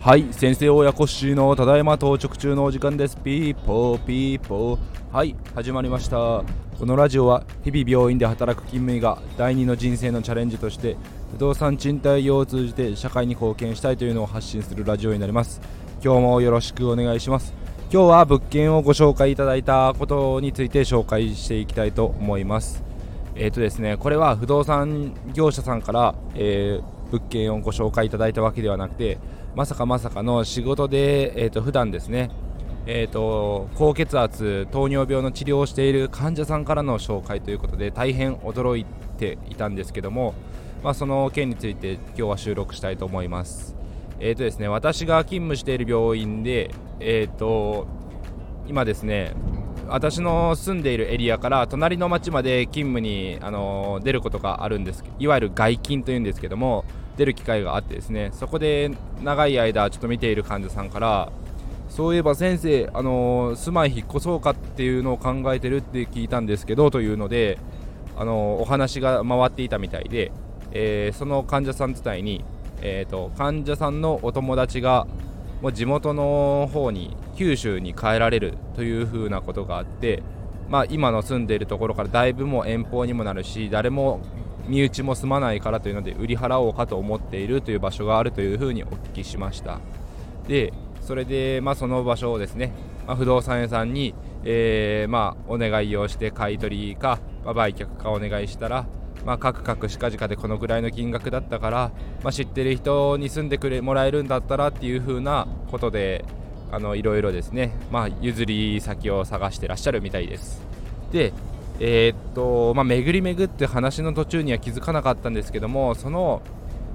はい先生親子氏のただいま到着中のお時間です。ピーポーピーポー。はい始まりました。このラジオは日々病院で働く勤務医が第二の人生のチャレンジとして不動産賃貸業を通じて社会に貢献したいというのを発信するラジオになります。今日もよろしくお願いします。今日は物件をご紹介いただいたことについて紹介していきたいと思います。えっ、ー、とですねこれは不動産業者さんから、えー、物件をご紹介いただいたわけではなくてまさかまさかの仕事で、えーと、普段ですね、えーと、高血圧、糖尿病の治療をしている患者さんからの紹介ということで大変驚いていたんですけども、まあ、その件について今日は収録したいと思います。えーとですね、私が勤務している病院で、えーと今ですね私の住んでいるエリアから隣の町まで勤務に、あの出ることがあるんですいわゆる外勤というんですけども出る機会があってですねそこで長い間ちょっと見ている患者さんからそういえば先生、あの住まい引っ越そうかっていうのを考えてるって聞いたんですけどというので、あのお話が回っていたみたいで、えー、その患者さん自体に、えーと患者さんのお友達がもう地元の方に九州に帰られるというふうなことがあって、まあ、今の住んでいるところからだいぶもう遠方にもなるし誰も身内も住まないからというので売り払おうかと思っているという場所があるというふうにお聞きしました。でそれで、まあ、その場所をですね、まあ、不動産屋さんに、えー、まあ、お願いをして買い取りか、ま売却かお願いしたらまあ、カクカクしかじかでこのぐらいの金額だったから、まあ、知ってる人に住んでくれもらえるんだったらっていう風なことであのいろいろですね、まあ、譲り先を探してらっしゃるみたいです。でえー、っとまあ、巡り巡って話の途中には気づかなかったんですけどもその、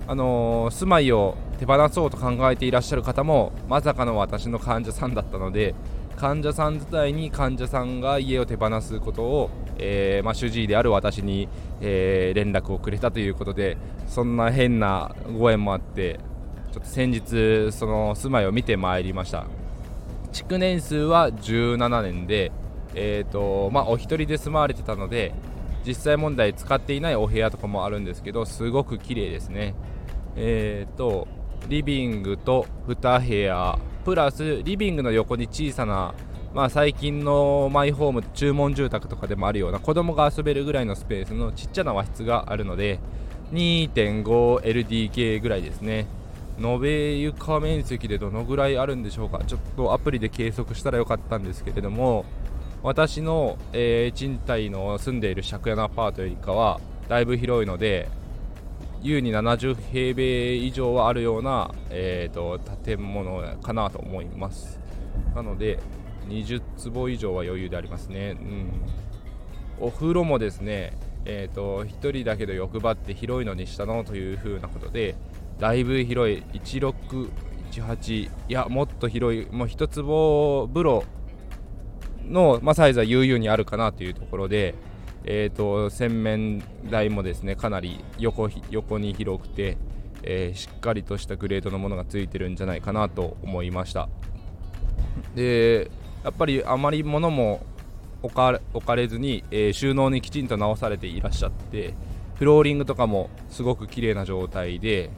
あのー、住まいを手放そうと考えていらっしゃる方もまさかの私の患者さんだったので患者さん自体に患者さんが家を手放すことを、えー、まあ、主治医である私に、えー、連絡をくれたということでそんな変なご縁もあってちょっと先日その住まいを見てまいりました。築年数は17年で、えーとまあ、お一人で住まわれてたので実際問題使っていないお部屋とかもあるんですけどすごく綺麗ですね。えーとリビングと2部屋プラスリビングの横に小さな、まあ、最近のマイホーム注文住宅とかでもあるような子供が遊べるぐらいのスペースのちっちゃな和室があるので 2.5LDK ぐらいですね。延べ床面積でどのぐらいあるんでしょうか？ちょっとアプリで計測したらよかったんですけれども私の、えー、賃貸の住んでいる借家のアパートよりかはだいぶ広いので優に70平米以上はあるような、えーと、建物かなと思います。なので20坪以上は余裕でありますね、うん、お風呂もですねえーと、1人だけど欲張って広いのにしたの？というふうなことでだいぶ広い1618いやもっと広いもう1坪風呂の、まあ、サイズは悠々にあるかなというところでえーと、洗面台もですねかなり横横に広くて、えー、しっかりとしたグレードのものがついてるんじゃないかなと思いました。でやっぱりあまり物も置か置かれずに、えー、収納にきちんと直されていらっしゃってフローリングとかもすごく綺麗な状態で、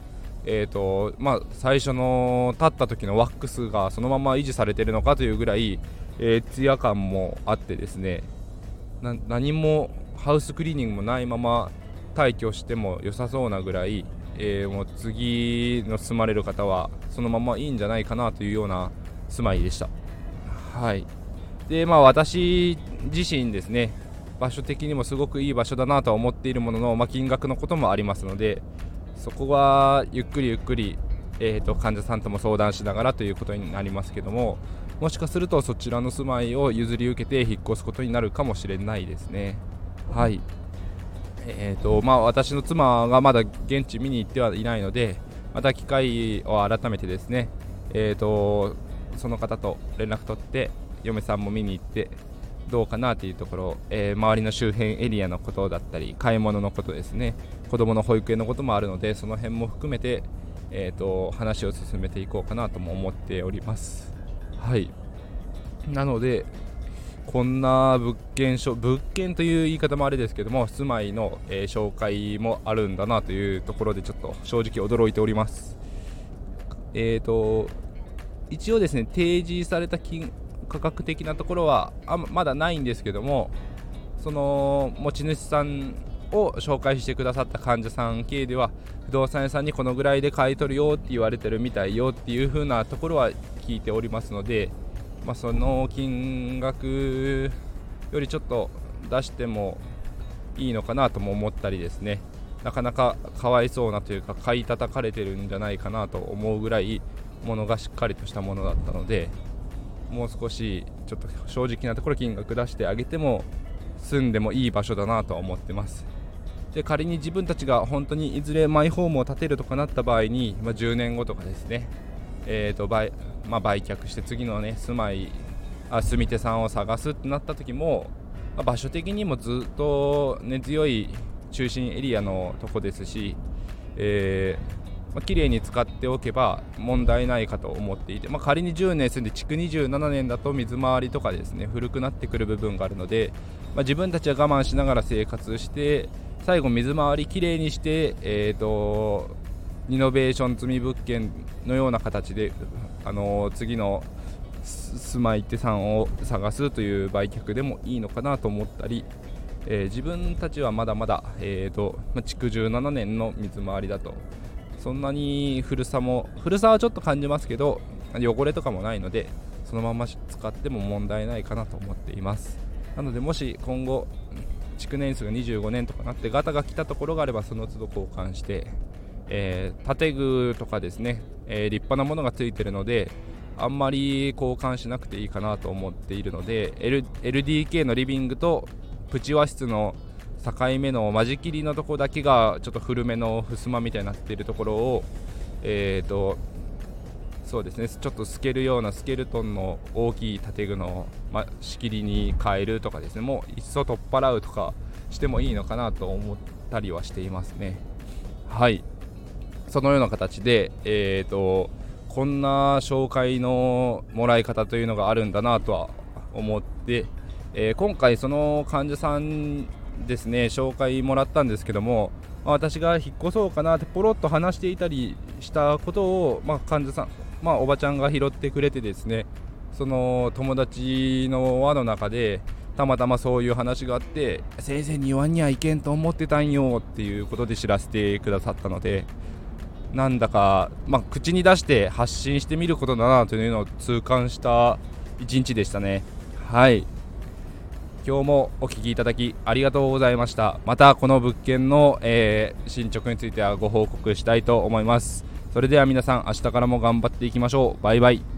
えーとまあ、最初の立った時のワックスがそのまま維持されてるのかというぐらい、えー、ツヤ感もあってですね何もハウスクリーニングもないまま退去しても良さそうなぐらい、えー、もう次の住まれる方はそのままいいんじゃないかなというような住まいでした。はいでまあ、私自身ですね場所的にもすごくいい場所だなとは思っているものの、まあ、金額のこともありますのでそこはゆっくりゆっくり、えーと患者さんとも相談しながらということになりますけどももしかするとそちらの住まいを譲り受けて引っ越すことになるかもしれないですね。はいえーとまあ、私の妻がまだ現地見に行ってはいないのでまた機会を改めてですね、えーと、その方と連絡取って嫁さんも見に行ってどうかなというところ、えー、周りの周辺エリアのことだったり買い物のことですね。子供の保育園のこともあるのでその辺も含めて、えーと話を進めていこうかなとも思っております。はい。なのでこんな物件物件という言い方もあれですけども住まいの、えー、紹介もあるんだなというところでちょっと正直驚いております。えーと一応ですね提示された金価格的なところはあまだないんですけどもその持ち主さんを紹介してくださった患者さん系では不動産屋さんにこのぐらいで買い取るよって言われてるみたいよっていう風なところは聞いておりますので、まあ、その金額よりちょっと出してもいいのかなとも思ったりですね。なかなかかわいそうなというか買い叩かれてるんじゃないかなと思うぐらいものがしっかりとしたものだったのでもう少しちょっと正直なところ金額出してあげても住んでもいい場所だなとは思ってます。で仮に自分たちが本当にいずれマイホームを建てるとかなった場合に、まあ、10年後とかですね、えーと売まあ、売却して次の、ね、住まいあ住み手さんを探すってなった時も、まあ、場所的にもずっと根強い中心エリアのとこですし、えー綺麗に使っておけば問題ないかと思っていて、まあ、仮に10年住んで築27年だと水回りとかですね古くなってくる部分があるので、まあ、自分たちは我慢しながら生活して最後水回りきれいにして、えーと、リノベーション積み物件のような形で、あのー、次の住まい手さんを探すという売却でもいいのかなと思ったり、えー、自分たちはまだまだ、えーまあ、築17年の水回りだとそんなに古さも古さはちょっと感じますけど汚れとかもないのでそのまま使っても問題ないかなと思っています。なのでもし今後築年数が25年とかなってガタが来たところがあればその都度交換して、えー、建具とかですね、えー、立派なものがついてるのであんまり交換しなくていいかなと思っているので、L、LDK のリビングとプチ和室の境目の間仕切りのとこだけがちょっと古めの襖みたいになっているところをえーとそうですねちょっと透けるようなスケルトンの大きい建具の、ま、仕切りに変えるとかですねもういっそ取っ払うとかしてもいいのかなと思ったりはしていますね。はい。そのような形でえーとこんな紹介のもらい方というのがあるんだなとは思って、えー、今回その患者さんですね紹介もらったんですけども、ま、私が引っ越そうかなってポロッと話していたりしたことを、まあ、患者さん、まあ、おばちゃんが拾ってくれてですねその友達の輪の中でたまたまそういう話があって先生に言わんにはいけんと思ってたんよっていうことで知らせてくださったのでなんだか、まあ、口に出して発信してみることだなというのを痛感した一日でしたね。はい今日もお聞きいただきありがとうございました。またこの物件の、えー、進捗についてはご報告したいと思います。それでは皆さん明日からも頑張っていきましょう。バイバイ。